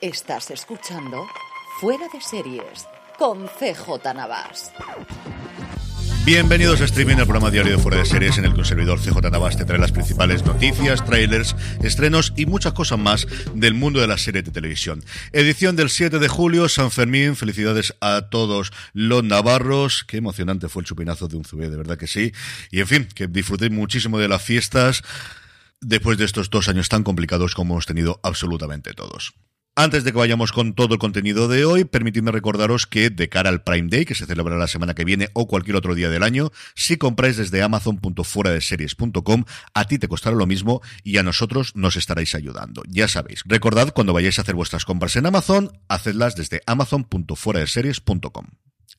Estás escuchando Fuera de Series con CJ Navas. Bienvenidos a Streaming, el programa diario de Fuera de Series en el que un servidor CJ Navas te trae las principales noticias, trailers, estrenos y muchas cosas más del mundo de la serie de televisión. Edición del 7 de julio, San Fermín, felicidades a todos los navarros. Qué emocionante fue el chupinazo de un zubé, de verdad que sí. Y en fin, que disfrutéis muchísimo de las fiestas después de estos dos años tan complicados como hemos tenido absolutamente todos. Antes de que vayamos con todo el contenido de hoy, permitidme recordaros que de cara al Prime Day, que se celebra la semana que viene o cualquier otro día del año, si compráis desde amazon.fueradeseries.com, a ti te costará lo mismo y a nosotros nos estaréis ayudando. Ya sabéis, recordad cuando vayáis a hacer vuestras compras en Amazon, hacedlas desde amazon.fueradeseries.com.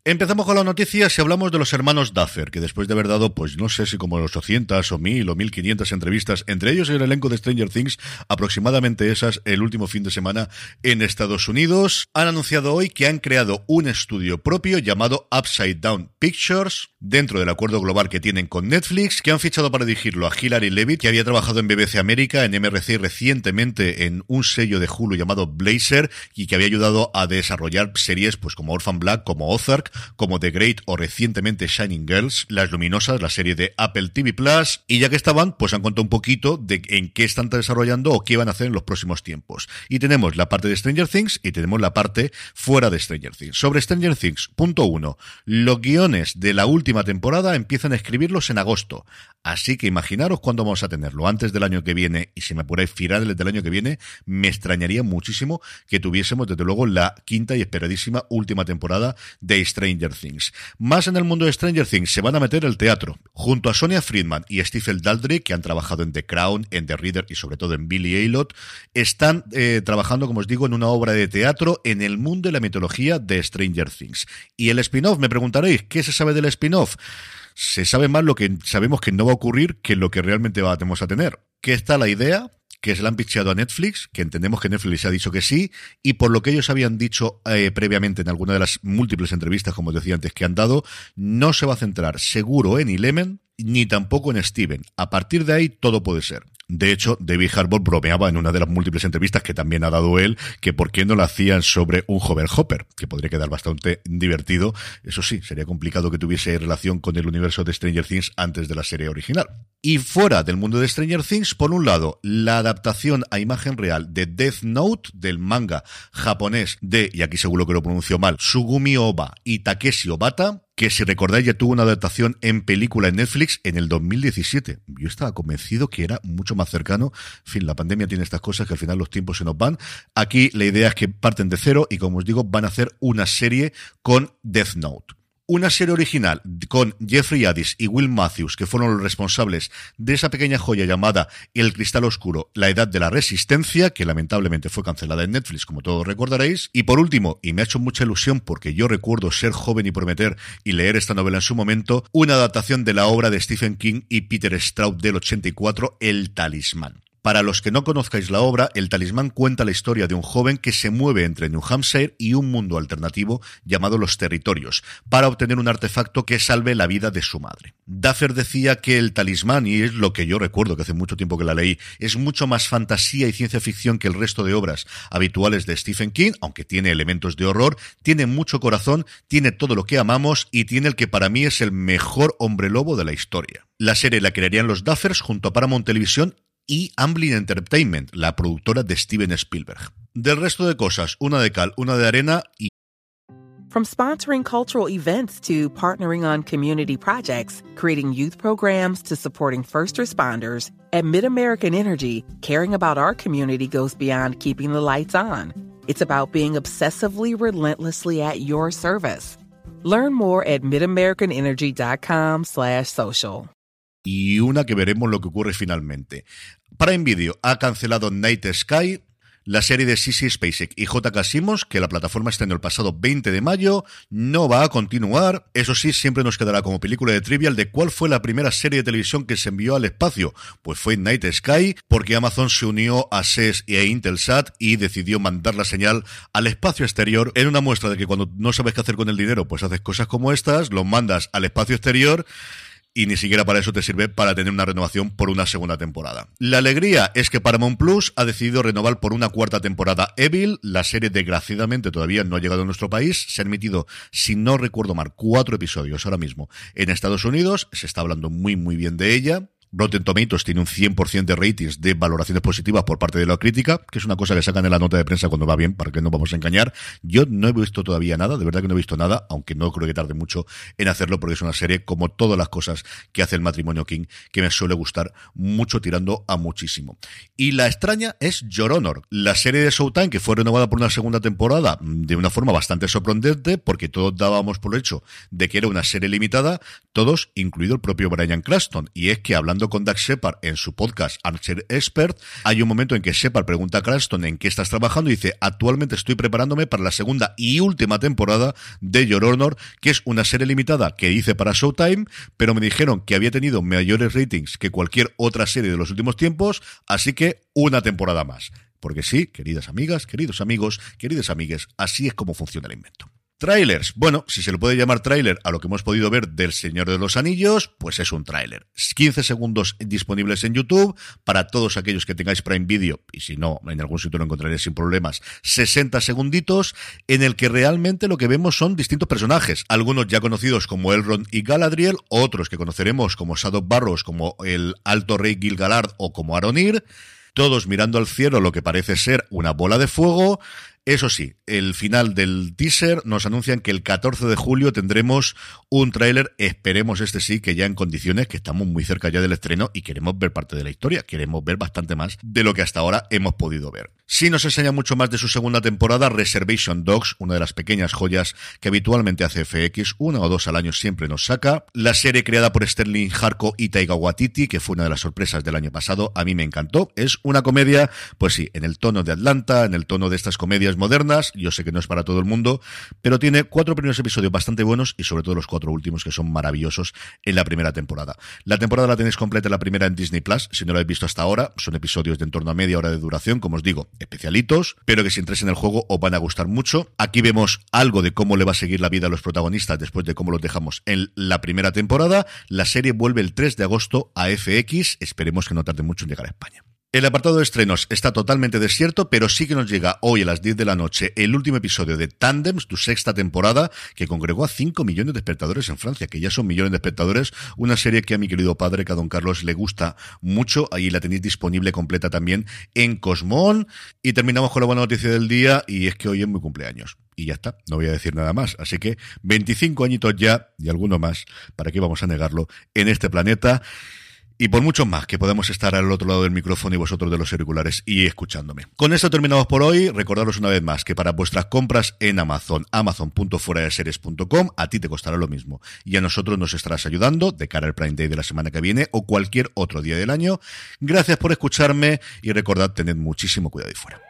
Empezamos con la noticia si hablamos de los hermanos Duffer, que después de haber dado, pues no sé si como 800 o 1000 o 1500 entrevistas, entre ellos el elenco de Stranger Things, aproximadamente esas el último fin de semana en Estados Unidos, han anunciado hoy que han creado un estudio propio llamado Upside Down Pictures, dentro del acuerdo global que tienen con Netflix, que han fichado para dirigirlo a Hilary Levitt, que había trabajado en BBC América, en MRC recientemente en un sello de Hulu llamado Blazer, y que había ayudado a desarrollar series pues como Orphan Black, como Ozark, como The Great o recientemente Shining Girls, Las Luminosas, la serie de Apple TV Plus, y ya que estaban, pues han contado un poquito de en qué están desarrollando o qué van a hacer en los próximos tiempos. Y tenemos la parte de Stranger Things y tenemos la parte fuera de Stranger Things. Sobre Stranger Things, punto uno, los guiones de la última temporada empiezan a escribirlos en agosto. Así que imaginaros cuándo vamos a tenerlo, antes del año que viene, y si me apuráis finales del año que viene, me extrañaría muchísimo que tuviésemos desde luego la quinta y esperadísima última temporada de Stranger Things. Más en el mundo de Stranger Things se van a meter el teatro, junto a Sonia Friedman y Stephen Daldry, que han trabajado en The Crown, en The Reader y sobre todo en Billy Elliot, están eh, trabajando, como os digo, en una obra de teatro en el mundo de la mitología de Stranger Things. Y el spin-off, me preguntaréis, ¿qué se sabe del spin-off? Se sabe más lo que sabemos que no va a ocurrir que lo que realmente vamos a tener. ¿Qué está la idea? que se la han picheado a Netflix, que entendemos que Netflix ha dicho que sí, y por lo que ellos habían dicho eh, previamente en alguna de las múltiples entrevistas, como decía antes, que han dado, no se va a centrar seguro en Eleven, ni tampoco en Steven. A partir de ahí, todo puede ser. De hecho, David Harbour bromeaba en una de las múltiples entrevistas que también ha dado él, que por qué no lo hacían sobre un joven Hopper, que podría quedar bastante divertido. Eso sí, sería complicado que tuviese relación con el universo de Stranger Things antes de la serie original. Y fuera del mundo de Stranger Things, por un lado, la adaptación a imagen real de Death Note, del manga japonés de, y aquí seguro que lo pronuncio mal, Sugumi Oba y Takeshi Obata, que si recordáis ya tuvo una adaptación en película en Netflix en el 2017. Yo estaba convencido que era mucho más cercano. En fin, la pandemia tiene estas cosas que al final los tiempos se nos van. Aquí la idea es que parten de cero y como os digo, van a hacer una serie con Death Note una serie original con Jeffrey Addis y Will Matthews, que fueron los responsables de esa pequeña joya llamada El Cristal Oscuro, La Edad de la Resistencia, que lamentablemente fue cancelada en Netflix, como todos recordaréis. Y por último, y me ha hecho mucha ilusión porque yo recuerdo ser joven y prometer y leer esta novela en su momento, una adaptación de la obra de Stephen King y Peter Straub del 84, El Talismán. Para los que no conozcáis la obra, El talismán cuenta la historia de un joven que se mueve entre New Hampshire y un mundo alternativo llamado Los Territorios, para obtener un artefacto que salve la vida de su madre. Duffer decía que el talismán, y es lo que yo recuerdo que hace mucho tiempo que la leí, es mucho más fantasía y ciencia ficción que el resto de obras habituales de Stephen King, aunque tiene elementos de horror, tiene mucho corazón, tiene todo lo que amamos y tiene el que para mí es el mejor hombre lobo de la historia. La serie la crearían los Duffers junto a Paramount Televisión y Amblin Entertainment, la productora de Steven Spielberg. Del resto de cosas, una de cal, una de arena y From sponsoring cultural events to partnering on community projects, creating youth programs to supporting first responders, at MidAmerican Energy, caring about our community goes beyond keeping the lights on. It's about being obsessively relentlessly at your service. Learn more at midamericanenergy.com slash social. y una que veremos lo que ocurre finalmente. Prime Video ha cancelado Night Sky, la serie de Sissy Spacek y J.K. Simmons, que la plataforma estrenó el pasado 20 de mayo, no va a continuar. Eso sí, siempre nos quedará como película de trivial de cuál fue la primera serie de televisión que se envió al espacio. Pues fue Night Sky, porque Amazon se unió a SES e Intelsat y decidió mandar la señal al espacio exterior en una muestra de que cuando no sabes qué hacer con el dinero, pues haces cosas como estas, lo mandas al espacio exterior y ni siquiera para eso te sirve para tener una renovación por una segunda temporada. La alegría es que Paramount Plus ha decidido renovar por una cuarta temporada Evil. La serie desgraciadamente todavía no ha llegado a nuestro país. Se han emitido, si no recuerdo mal, cuatro episodios ahora mismo en Estados Unidos. Se está hablando muy muy bien de ella. Rotten Tomatoes tiene un 100% de ratings de valoraciones positivas por parte de la crítica, que es una cosa que sacan en la nota de prensa cuando va bien, para que no vamos a engañar. Yo no he visto todavía nada, de verdad que no he visto nada, aunque no creo que tarde mucho en hacerlo, porque es una serie, como todas las cosas que hace el matrimonio King, que me suele gustar mucho, tirando a muchísimo. Y la extraña es Your Honor, la serie de Showtime, que fue renovada por una segunda temporada de una forma bastante sorprendente, porque todos dábamos por hecho de que era una serie limitada, todos, incluido el propio Brian Cranston. Y es que hablando con Doug Shepard en su podcast Archer Expert, hay un momento en que Shepard pregunta a Cranston en qué estás trabajando y dice, actualmente estoy preparándome para la segunda y última temporada de Your Honor, que es una serie limitada que hice para Showtime, pero me dijeron que había tenido mayores ratings que cualquier otra serie de los últimos tiempos, así que una temporada más. Porque sí, queridas amigas, queridos amigos, queridas amigues, así es como funciona el invento. Trailers. Bueno, si se le puede llamar tráiler a lo que hemos podido ver del Señor de los Anillos, pues es un tráiler. 15 segundos disponibles en YouTube para todos aquellos que tengáis Prime Video y si no, en algún sitio lo encontraréis sin problemas. 60 segunditos en el que realmente lo que vemos son distintos personajes, algunos ya conocidos como Elrond y Galadriel, otros que conoceremos como Shadow Barros, como el Alto Rey Gilgalad o como Aronir todos mirando al cielo lo que parece ser una bola de fuego, eso sí, el final del teaser nos anuncian que el 14 de julio tendremos un tráiler, esperemos este sí, que ya en condiciones que estamos muy cerca ya del estreno y queremos ver parte de la historia, queremos ver bastante más de lo que hasta ahora hemos podido ver. Si nos enseña mucho más de su segunda temporada, Reservation Dogs, una de las pequeñas joyas que habitualmente hace FX, una o dos al año siempre nos saca. La serie creada por Sterling Harko y Taiga Waititi, que fue una de las sorpresas del año pasado, a mí me encantó. Es una comedia, pues sí, en el tono de Atlanta, en el tono de estas comedias modernas, yo sé que no es para todo el mundo, pero tiene cuatro primeros episodios bastante buenos y sobre todo los cuatro últimos que son maravillosos en la primera temporada. La temporada la tenéis completa la primera en Disney Plus, si no la habéis visto hasta ahora, son episodios de en torno a media hora de duración, como os digo, especialitos, pero que si entréis en el juego os van a gustar mucho. Aquí vemos algo de cómo le va a seguir la vida a los protagonistas después de cómo los dejamos en la primera temporada. La serie vuelve el 3 de agosto a FX, esperemos que no tarde mucho en llegar a España. El apartado de estrenos está totalmente desierto, pero sí que nos llega hoy a las 10 de la noche el último episodio de Tandems, tu sexta temporada, que congregó a 5 millones de espectadores en Francia, que ya son millones de espectadores, una serie que a mi querido padre, que a don Carlos le gusta mucho, ahí la tenéis disponible completa también en Cosmón, y terminamos con la buena noticia del día, y es que hoy es mi cumpleaños. Y ya está, no voy a decir nada más. Así que 25 añitos ya, y alguno más, para qué vamos a negarlo, en este planeta y por mucho más que podemos estar al otro lado del micrófono y vosotros de los auriculares y escuchándome. Con esto terminamos por hoy. Recordaros una vez más que para vuestras compras en Amazon, amazon.fueradeseries.com, a ti te costará lo mismo y a nosotros nos estarás ayudando de cara al Prime Day de la semana que viene o cualquier otro día del año. Gracias por escucharme y recordad, tened muchísimo cuidado y fuera.